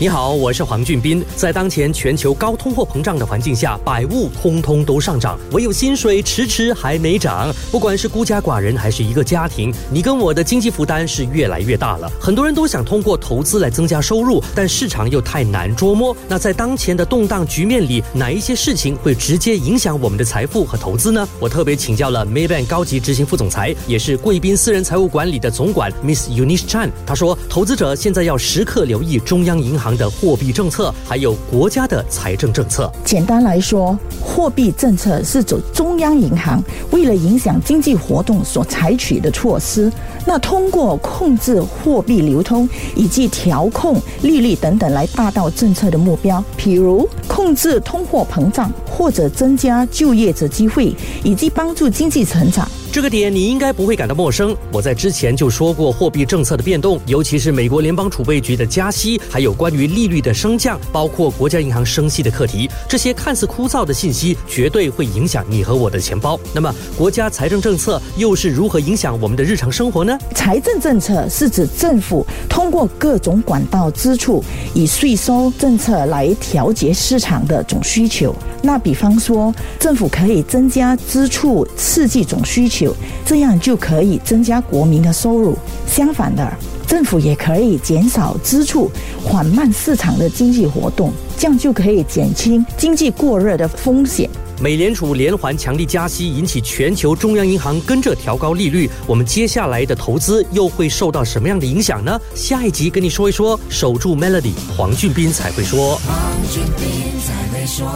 你好，我是黄俊斌。在当前全球高通货膨胀的环境下，百物通通都上涨，唯有薪水迟迟还没涨。不管是孤家寡人还是一个家庭，你跟我的经济负担是越来越大了。很多人都想通过投资来增加收入，但市场又太难捉摸。那在当前的动荡局面里，哪一些事情会直接影响我们的财富和投资呢？我特别请教了 Maybank 高级执行副总裁，也是贵宾私人财务管理的总管 Miss Eunice Chan。他说，投资者现在要时刻留意中央银行。的货币政策，还有国家的财政政策。简单来说，货币政策是走中央银行为了影响经济活动所采取的措施。那通过控制货币流通以及调控利率等等来达到政策的目标，比如控制通货膨胀，或者增加就业者机会，以及帮助经济成长。这个点你应该不会感到陌生。我在之前就说过，货币政策的变动，尤其是美国联邦储备局的加息，还有关于利率的升降，包括国家银行升息的课题，这些看似枯燥的信息，绝对会影响你和我的钱包。那么，国家财政政策又是如何影响我们的日常生活呢？财政政策是指政府通过各种管道支出，以税收政策来调节市场场的总需求。那比方说，政府可以增加支出，刺激总需求。这样就可以增加国民的收入。相反的，政府也可以减少支出，缓慢市场的经济活动，这样就可以减轻经济过热的风险。美联储连环强力加息，引起全球中央银行跟着调高利率，我们接下来的投资又会受到什么样的影响呢？下一集跟你说一说，守住 Melody，黄俊斌才会说。黄俊斌才会说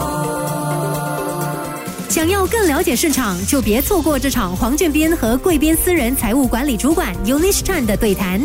想要更了解市场，就别错过这场黄俊斌和贵宾私人财务管理主管 Ulish Chan 的对谈。